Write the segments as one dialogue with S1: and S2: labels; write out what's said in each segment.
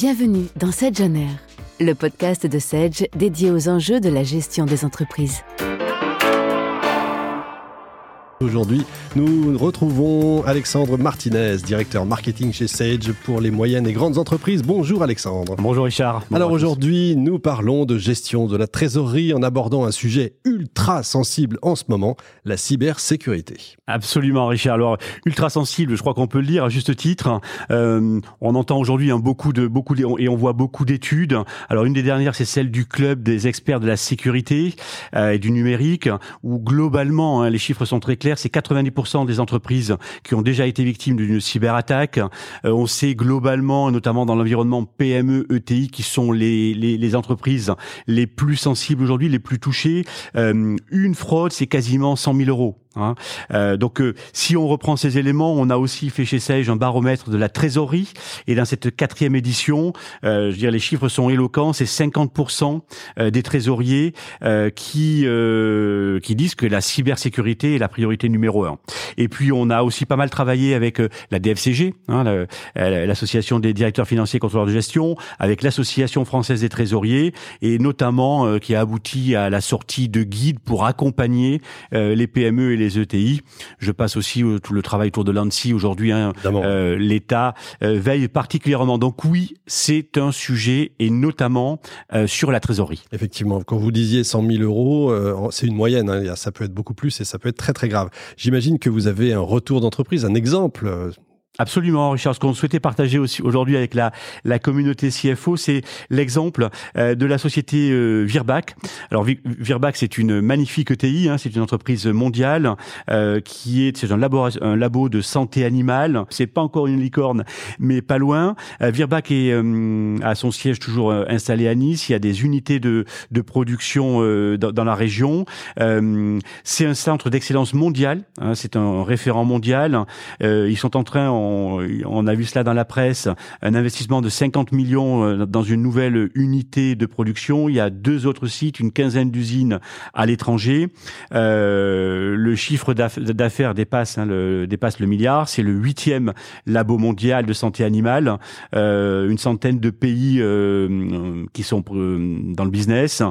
S1: Bienvenue dans Sedge On le podcast de Sedge dédié aux enjeux de la gestion des entreprises.
S2: Aujourd'hui, nous retrouvons Alexandre Martinez, directeur marketing chez Sage pour les moyennes et grandes entreprises. Bonjour Alexandre.
S3: Bonjour Richard. Bonjour
S2: Alors aujourd'hui, nous parlons de gestion de la trésorerie en abordant un sujet ultra sensible en ce moment, la cybersécurité.
S3: Absolument Richard. Alors ultra sensible, je crois qu'on peut le dire à juste titre. Euh, on entend aujourd'hui hein, beaucoup de beaucoup de, et on voit beaucoup d'études. Alors une des dernières, c'est celle du club des experts de la sécurité euh, et du numérique, où globalement hein, les chiffres sont très clairs c'est 90% des entreprises qui ont déjà été victimes d'une cyberattaque. Euh, on sait globalement, notamment dans l'environnement PME, ETI, qui sont les, les, entreprises les plus sensibles aujourd'hui, les plus touchées. Euh, une fraude, c'est quasiment 100 000 euros. Hein. Euh, donc, euh, si on reprend ces éléments, on a aussi fait chez Sage un baromètre de la trésorerie. Et dans cette quatrième édition, euh, je veux dire, les chiffres sont éloquents. C'est 50% euh, des trésoriers euh, qui qui disent que la cybersécurité est la priorité numéro un. Et puis, on a aussi pas mal travaillé avec la DFCG, hein, l'association des directeurs financiers et contrôleurs de gestion, avec l'association française des trésoriers, et notamment qui a abouti à la sortie de guides pour accompagner les PME et les ETI. Je passe aussi tout le travail autour de l'ANSI aujourd'hui. Hein, euh, L'État euh, veille particulièrement. Donc oui, c'est un sujet et notamment euh, sur la trésorerie.
S2: Effectivement, quand vous disiez 100 000 euros, c'est une moyenne. Hein, ça peut être beaucoup plus et ça peut être très très grave. J'imagine que vous avez un retour d'entreprise, un exemple
S3: Absolument, Richard. Ce qu'on souhaitait partager aussi aujourd'hui avec la, la communauté CFO, c'est l'exemple euh, de la société euh, Virbac. Alors Virbac, c'est une magnifique ETI, hein, c'est une entreprise mondiale euh, qui est c'est un labo, un labo de santé animale. C'est pas encore une licorne, mais pas loin. Virbac est à son siège toujours installé à Nice. Il y a des unités de, de production dans, dans, la région. c'est un centre d'excellence mondial. Hein, c'est un référent mondial. ils sont en train on, a vu cela dans la presse, un investissement de 50 millions euh, dans une nouvelle unité de production. Il y a deux autres sites, une quinzaine d'usines à l'étranger. Euh, le chiffre d'affaires dépasse, hein, le, dépasse le milliard. C'est le huitième labo mondial de santé animale. Euh, une centaine de pays qui sont dans le business.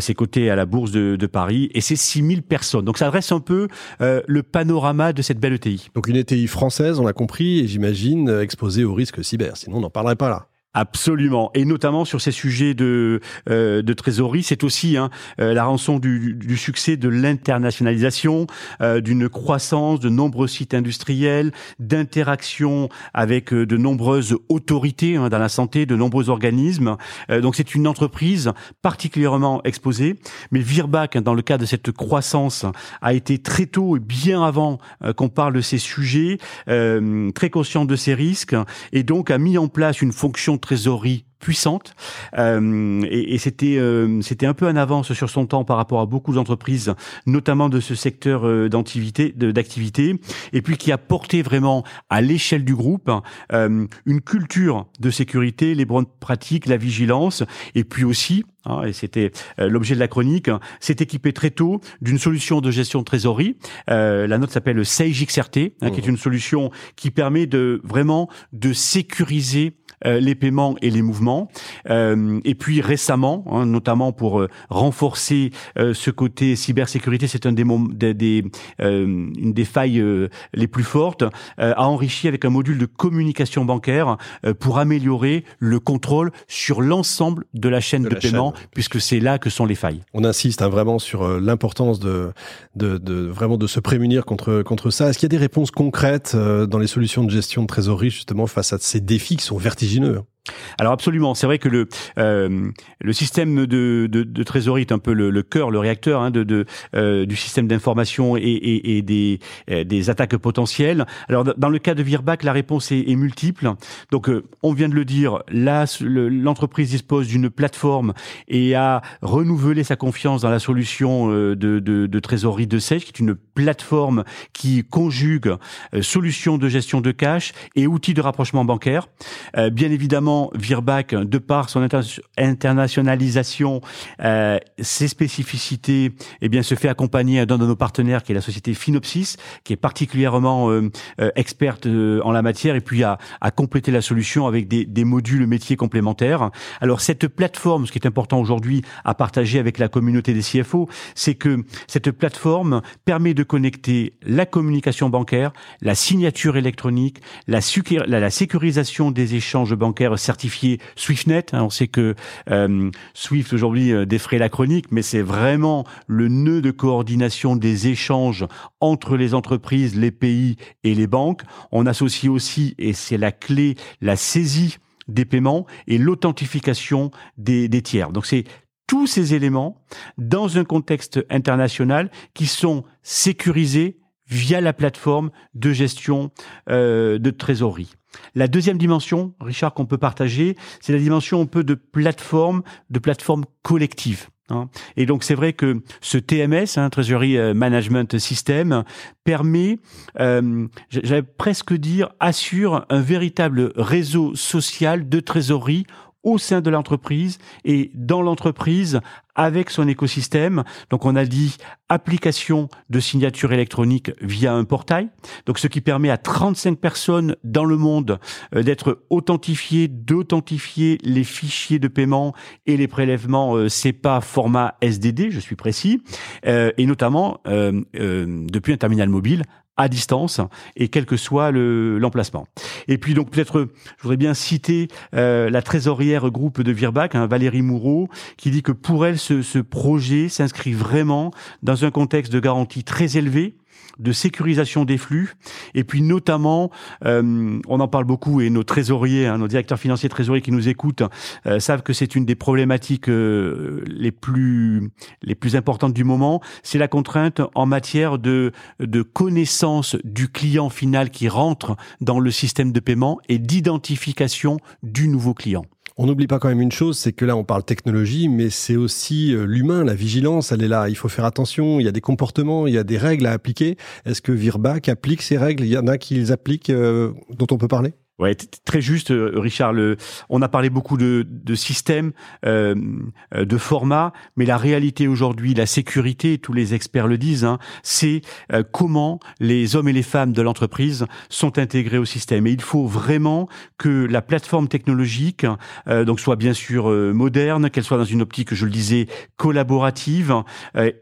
S3: c'est coté à la bourse de, de Paris et c'est 6000 personnes. Donc ça adresse un peu le panorama de cette belle ETI.
S2: Donc une ETI française, on l'a compris, et j'imagine exposé au risque cyber. Sinon, on n'en parlerait pas là.
S3: Absolument, et notamment sur ces sujets de euh, de trésorerie, c'est aussi hein, euh, la rançon du, du, succès de l'internationalisation, euh, d'une croissance de nombreux sites industriels, d'interaction avec de nombreuses autorités hein, dans la santé, de nombreux organismes. donc c'est une entreprise particulièrement exposée, mais Virbac, hein, dans le cas de cette croissance, a été très tôt et bien avant qu'on parle de ces sujets, très conscient de ces risques, et donc a mis en place une fonction trésorerie puissante. Euh, et, c'était euh, c'était un peu en avance sur son temps par rapport à beaucoup d'entreprises, notamment de ce secteur euh, d'activité. Et puis qui a porté vraiment à l'échelle du groupe une culture de sécurité, les bonnes pratiques, la vigilance, et puis aussi Hein, et c'était euh, l'objet de la chronique, s'est équipé très tôt d'une solution de gestion de trésorerie. Euh, la note s'appelle Sage XRT, hein, qui est mmh. une solution qui permet de vraiment de sécuriser euh, les paiements et les mouvements. Euh, et puis récemment, hein, notamment pour euh, renforcer ce côté cybersécurité, c'est un des, des, des une des failles les plus fortes, a enrichi avec un module de communication bancaire pour améliorer le contrôle sur l'ensemble de la chaîne de, paiement, puisque c'est là que sont les failles.
S2: On insiste hein, vraiment sur l'importance de, de, de, vraiment de se prémunir contre contre ça. Est-ce qu'il y a des réponses concrètes dans les solutions de gestion de trésorerie justement face à ces défis qui sont vertigineux vertigineux.
S3: Alors absolument, c'est vrai que le euh, le système de, de, de, trésorerie est un peu le, le cœur, le réacteur hein, de, de euh, du système d'information et, et, et, des euh, des attaques potentielles. Alors dans le cas de Virbac, la réponse est, est multiple. Donc euh, on vient de le dire, là l'entreprise dispose d'une plateforme et a renouvelé sa confiance dans la solution euh, de, de, de trésorerie de Sage, qui est une plateforme qui conjugue solutions de gestion de cash et outils de rapprochement bancaire. bien évidemment Virbac, de par son internationalisation, euh, ses spécificités, eh bien, se fait accompagner d'un de nos partenaires qui est la société Finopsis, qui est particulièrement euh, euh, experte en la matière, et puis à, à compléter la solution avec des, modules métiers complémentaires. Alors cette plateforme, ce qui est important aujourd'hui à partager avec la communauté des CFO, c'est que cette plateforme permet de connecter la communication bancaire, la signature électronique, la, la sécurisation des échanges bancaires certifiés SwiftNet. Hein, on sait que euh, Swift aujourd'hui euh, défraie la chronique, mais c'est vraiment le nœud de coordination des échanges entre les entreprises, les pays et les banques. On associe aussi, et c'est la clé, la saisie des paiements et l'authentification des, tiers. Donc c'est tous ces éléments dans un contexte international qui sont sécurisés via la plateforme de gestion euh, de trésorerie. La deuxième dimension, Richard, qu'on peut partager, c'est la dimension un peu de plateforme, de plateforme collective. Hein. Et donc c'est vrai que ce TMS, hein, Treasury euh, Management System, permet, euh, j'allais presque dire, assure un véritable réseau social de trésorerie au sein de l'entreprise et dans l'entreprise avec son écosystème. Donc on a dit application de signature électronique via un portail. Donc ce qui permet à 35 personnes dans le monde euh, d'être authentifiées, d'authentifier les fichiers de paiement et les prélèvements euh, CEPA format SDD, je suis précis, euh, et notamment depuis un terminal mobile à distance et quel que soit l'emplacement. et puis donc peut-être, je voudrais bien citer euh, la trésorière groupe de Virbac, hein, Valérie Moureau, qui dit que pour elle ce, ce projet s'inscrit vraiment dans un contexte de garantie très élevé de sécurisation des flux, et puis notamment, euh, on en parle beaucoup, et nos trésoriers, hein, nos directeurs financiers trésoriers qui nous écoutent, euh, savent que c'est une des problématiques euh, les plus les plus importantes du moment, c'est la contrainte en matière de de connaissance du client final qui rentre dans le système de paiement et d'identification du nouveau client.
S2: On n'oublie pas quand même une chose, c'est que là on parle technologie, mais c'est aussi euh, l'humain, la vigilance, elle est là. Il faut faire attention, il y a des comportements, il y a des règles à appliquer. Est-ce que Virbac applique ces règles? Il y en a qui les appliquent, euh, dont on peut parler?
S3: Ouais, très juste, euh, Richard. Le, on a parlé beaucoup de, de systèmes, euh, euh, de formats, mais la réalité aujourd'hui, la sécurité, tous les experts le disent, hein, c'est euh, comment les hommes et les femmes de l'entreprise sont intégrés au système. Et il faut vraiment que la plateforme technologique, donc soit bien sûr moderne, qu'elle soit dans une optique, je le disais, collaborative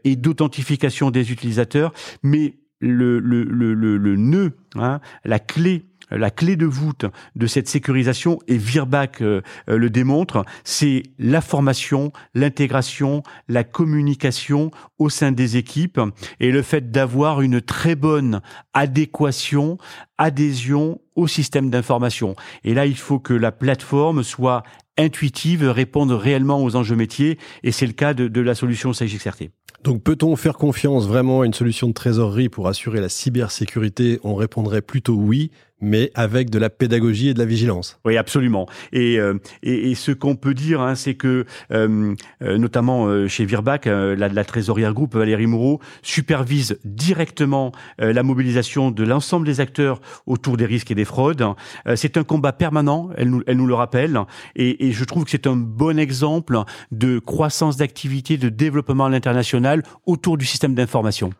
S3: et d'authentification des utilisateurs, mais le, le, le, le, le nœud, hein, la clé la clé de voûte de cette sécurisation, et Virbac euh, euh, le démontre, c'est la formation, l'intégration, la communication au sein des équipes et le fait d'avoir une très bonne adéquation, adhésion au système d'information. Et là, il faut que la plateforme soit intuitive, réponde réellement aux enjeux métiers, et c'est le cas de, de la solution CGXRT.
S2: Donc peut-on faire confiance vraiment à une solution de trésorerie pour assurer la cybersécurité? On répondrait plutôt oui, mais avec de la pédagogie et de la vigilance.
S3: Oui, absolument. Et, euh, et, et, ce qu'on peut dire, hein, c'est que euh, euh notamment euh, chez Virbac, la, la, trésorière groupe Valérie Moreau supervise directement la mobilisation de l'ensemble des acteurs autour des risques et des fraudes. c'est un combat permanent, elle nous, elle nous le rappelle, et, et je trouve que c'est un bon exemple de croissance d'activité, de développement à l'international autour du système d'information.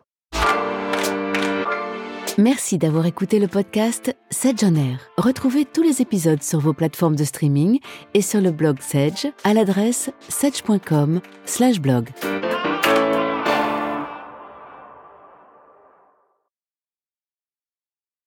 S1: Merci d'avoir écouté le podcast Sedge on Air. Retrouvez tous les épisodes sur vos plateformes de streaming et sur le blog Sedge à l'adresse sedge.com/blog.